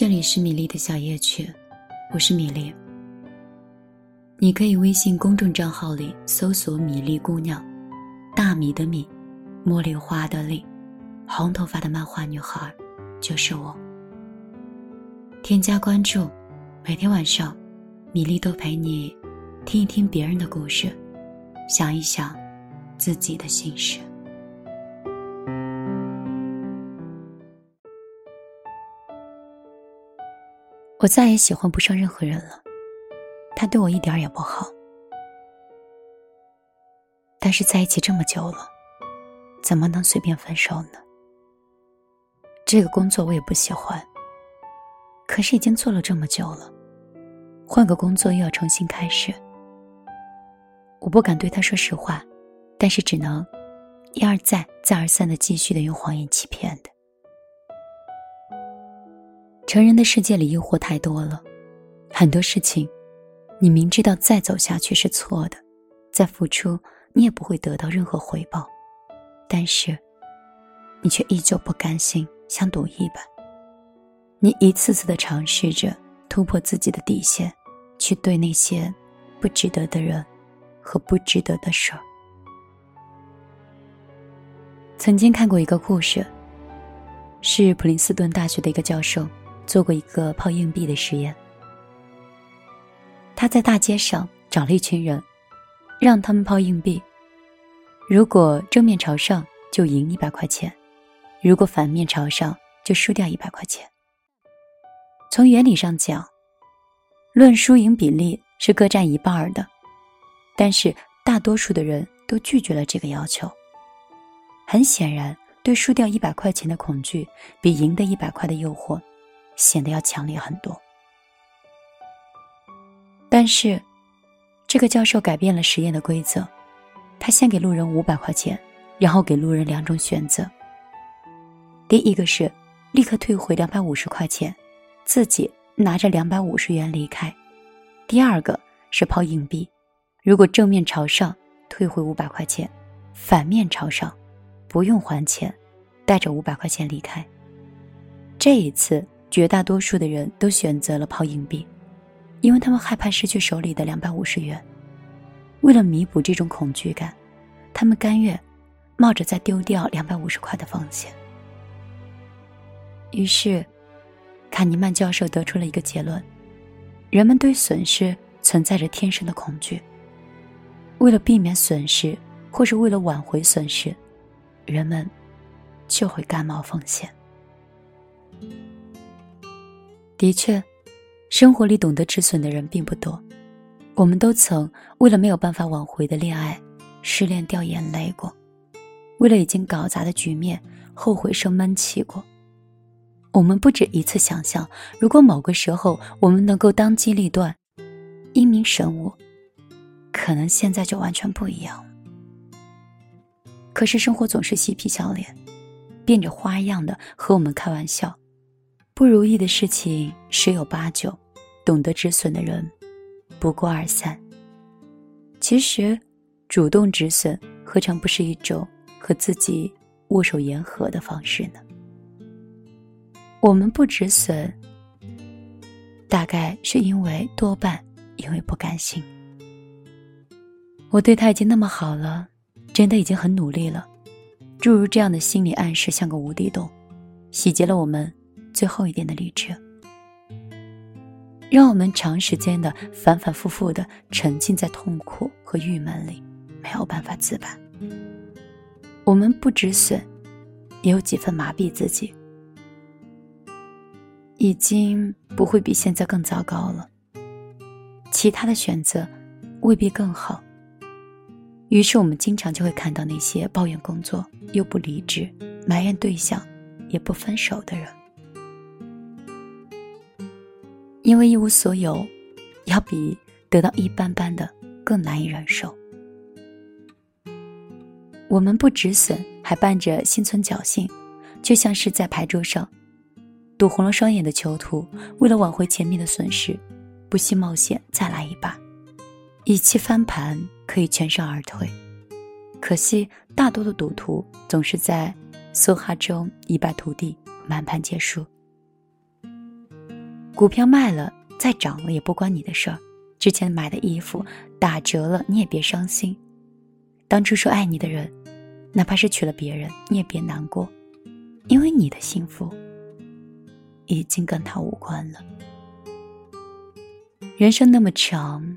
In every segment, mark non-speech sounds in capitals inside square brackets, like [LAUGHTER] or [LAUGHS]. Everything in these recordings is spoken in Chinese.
这里是米粒的小夜曲，我是米粒。你可以微信公众账号里搜索“米粒姑娘”，大米的米，茉莉花的莉，红头发的漫画女孩，就是我。添加关注，每天晚上，米粒都陪你听一听别人的故事，想一想自己的心事。我再也喜欢不上任何人了，他对我一点也不好。但是在一起这么久了，怎么能随便分手呢？这个工作我也不喜欢，可是已经做了这么久了，换个工作又要重新开始。我不敢对他说实话，但是只能一而再、再而三的继续的用谎言欺骗的。成人的世界里诱惑太多了，很多事情，你明知道再走下去是错的，再付出你也不会得到任何回报，但是，你却依旧不甘心，像赌一般。你一次次的尝试着突破自己的底线，去对那些不值得的人和不值得的事儿。曾经看过一个故事，是普林斯顿大学的一个教授。做过一个抛硬币的实验。他在大街上找了一群人，让他们抛硬币。如果正面朝上就赢一百块钱，如果反面朝上就输掉一百块钱。从原理上讲，论输赢比例是各占一半儿的，但是大多数的人都拒绝了这个要求。很显然，对输掉一百块钱的恐惧比赢得一百块的诱惑。显得要强烈很多。但是，这个教授改变了实验的规则，他先给路人五百块钱，然后给路人两种选择。第一个是立刻退回两百五十块钱，自己拿着两百五十元离开；第二个是抛硬币，如果正面朝上退回五百块钱，反面朝上不用还钱，带着五百块钱离开。这一次。绝大多数的人都选择了抛硬币，因为他们害怕失去手里的两百五十元。为了弥补这种恐惧感，他们甘愿冒着再丢掉两百五十块的风险。于是，卡尼曼教授得出了一个结论：人们对损失存在着天生的恐惧。为了避免损失，或是为了挽回损失，人们就会甘冒风险。的确，生活里懂得止损的人并不多。我们都曾为了没有办法挽回的恋爱，失恋掉眼泪过；为了已经搞砸的局面，后悔生闷气过。我们不止一次想象，如果某个时候我们能够当机立断、英明神武，可能现在就完全不一样。可是生活总是嬉皮笑脸，变着花样的和我们开玩笑。不如意的事情十有八九，懂得止损的人不过二三。其实，主动止损何尝不是一种和自己握手言和的方式呢？我们不止损，大概是因为多半因为不甘心。我对他已经那么好了，真的已经很努力了。诸如这样的心理暗示，像个无底洞，洗劫了我们。最后一点的理智，让我们长时间的反反复复的沉浸在痛苦和郁闷里，没有办法自拔。我们不止损，也有几分麻痹自己，已经不会比现在更糟糕了。其他的选择未必更好。于是我们经常就会看到那些抱怨工作又不离职、埋怨对象也不分手的人。因为一无所有，要比得到一般般的更难以忍受。我们不止损，还伴着心存侥幸，就像是在牌桌上赌红了双眼的囚徒，为了挽回前面的损失，不惜冒险再来一把，以期翻盘可以全身而退。可惜，大多的赌徒总是在梭哈中一败涂地，满盘皆输。股票卖了再涨了也不关你的事儿。之前买的衣服打折了你也别伤心。当初说爱你的人，哪怕是娶了别人，你也别难过，因为你的幸福已经跟他无关了。人生那么长，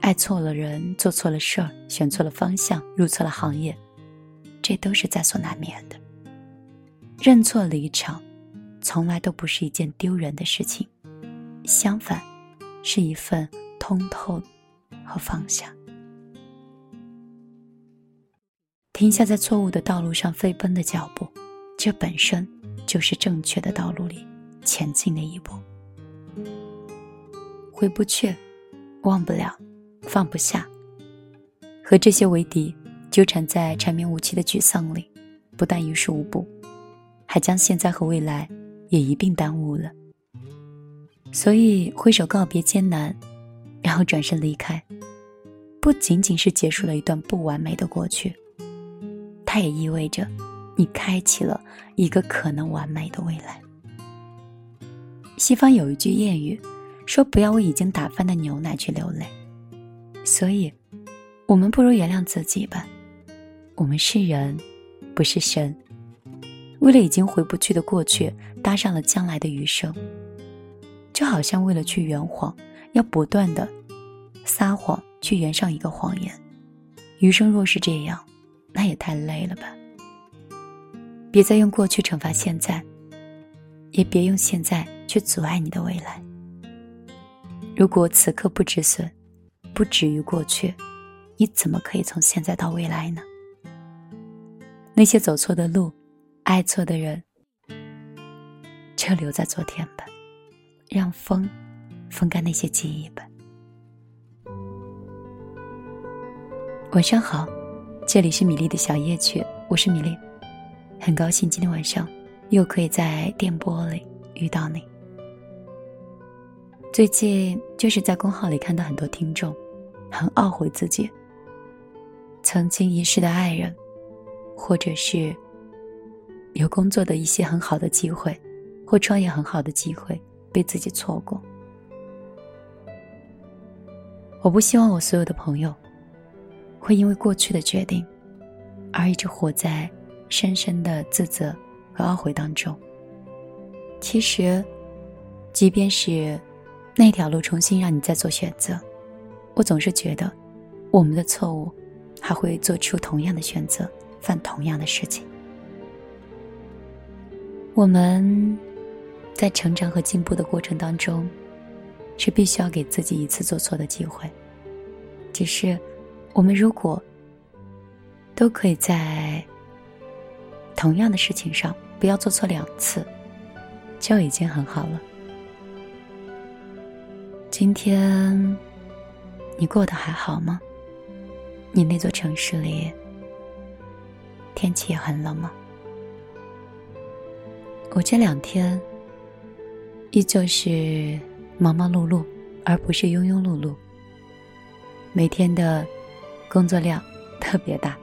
爱错了人，做错了事儿，选错了方向，入错了行业，这都是在所难免的。认错离场。从来都不是一件丢人的事情，相反，是一份通透和放下。停下在错误的道路上飞奔的脚步，这本身就是正确的道路里前进的一步。回不去，忘不了，放不下，和这些为敌，纠缠在缠绵无期的沮丧里，不但于事无补，还将现在和未来。也一并耽误了，所以挥手告别艰难，然后转身离开，不仅仅是结束了一段不完美的过去，它也意味着你开启了一个可能完美的未来。西方有一句谚语，说不要为已经打翻的牛奶去流泪，所以，我们不如原谅自己吧。我们是人，不是神。为了已经回不去的过去。搭上了将来的余生，就好像为了去圆谎，要不断的撒谎去圆上一个谎言。余生若是这样，那也太累了吧。别再用过去惩罚现在，也别用现在去阻碍你的未来。如果此刻不止损，不止于过去，你怎么可以从现在到未来呢？那些走错的路，爱错的人。就留在昨天吧，让风风干那些记忆吧。晚上好，这里是米粒的小夜曲，我是米粒，很高兴今天晚上又可以在电波里遇到你。最近就是在公号里看到很多听众很懊悔自己曾经遗失的爱人，或者是有工作的一些很好的机会。或创业很好的机会被自己错过，我不希望我所有的朋友会因为过去的决定而一直活在深深的自责和懊悔当中。其实，即便是那条路重新让你再做选择，我总是觉得我们的错误还会做出同样的选择，犯同样的事情。我们。在成长和进步的过程当中，是必须要给自己一次做错的机会。只是，我们如果都可以在同样的事情上不要做错两次，就已经很好了。今天你过得还好吗？你那座城市里天气也很冷吗？我这两天。依旧是忙忙碌碌，而不是庸庸碌碌。每天的工作量 [LAUGHS] 特别大，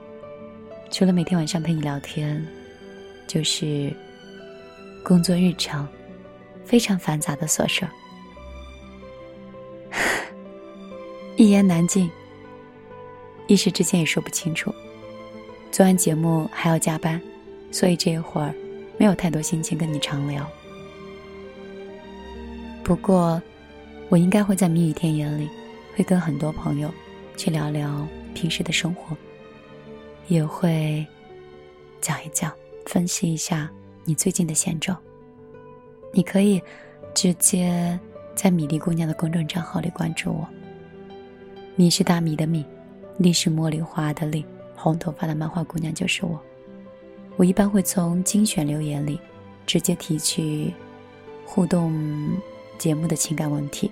除了每天晚上陪你聊天，就是工作日常非常繁杂的琐事儿，[LAUGHS] 一言难尽，一时之间也说不清楚。做完节目还要加班，所以这一会儿没有太多心情跟你长聊。不过，我应该会在蜜语甜言里，会跟很多朋友去聊聊平时的生活，也会讲一讲、分析一下你最近的现状。你可以直接在米粒姑娘的公众账号里关注我。米是大米的米，粒是茉莉花的粒，红头发的漫画姑娘就是我。我一般会从精选留言里直接提取互动。节目的情感问题，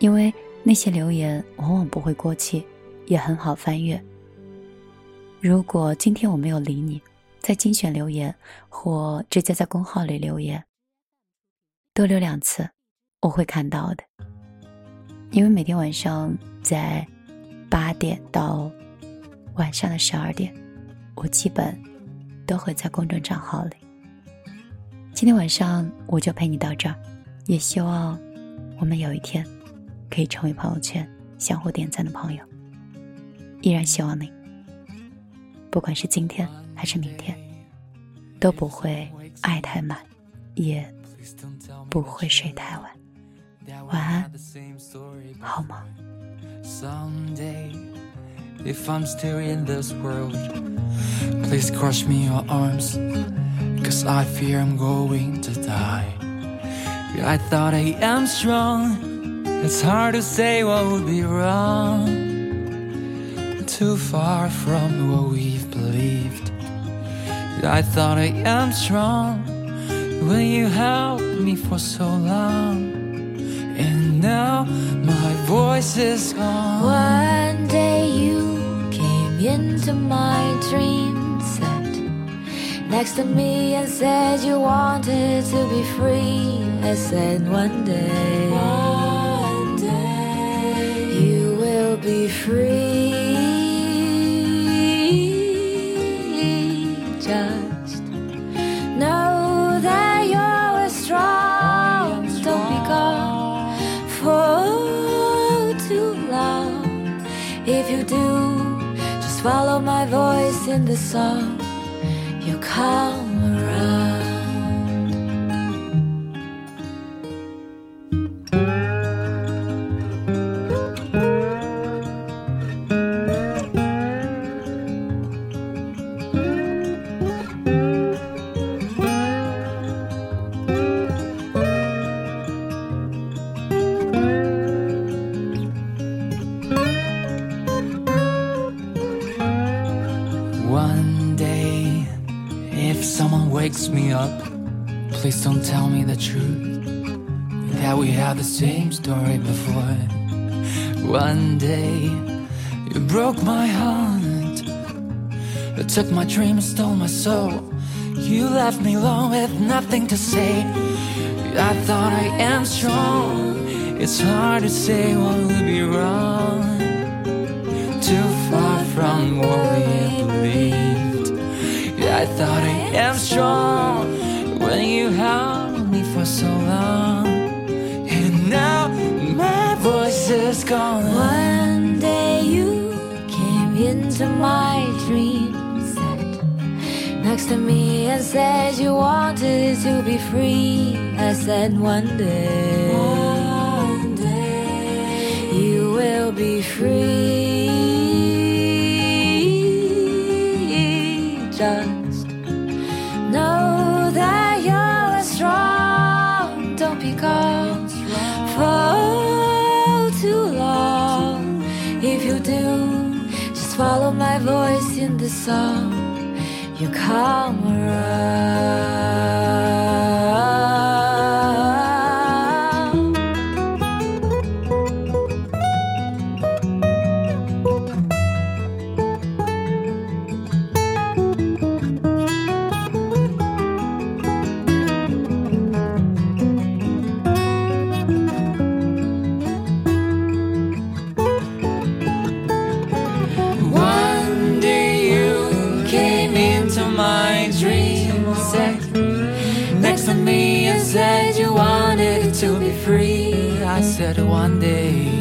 因为那些留言往往不会过期，也很好翻阅。如果今天我没有理你，在精选留言或直接在公号里留言，多留两次，我会看到的。因为每天晚上在八点到晚上的十二点，我基本都会在公众账号里。今天晚上我就陪你到这儿。也希望我们有一天可以成为朋友圈相互点赞的朋友。依然希望你，不管是今天还是明天，都不会爱太满，也不会睡太晚。晚安，好吗？Someday,？If I'm still in this world, please crush me your arms, cause I fear I'm going to die. I thought I am strong, it's hard to say what would be wrong too far from what we've believed. I thought I am strong when you held me for so long. And now my voice is gone. One next to me and said you wanted to be free. I said one day, one day you will be free. Just know that you're strong. Don't be gone for too long. If you do, just follow my voice in the song call wakes me up. Please don't tell me the truth. That we had the same story before. One day, you broke my heart. You took my dream and stole my soul. You left me alone with nothing to say. I thought I am strong. It's hard to say what would be wrong. Too far from what we believe. I thought I am strong when you held me for so long. And now my voice is gone. One day you came into my dream set next to me and said you wanted to be free. I said one day, one day you will be free. Follow my voice in the song. You come around. Said one day,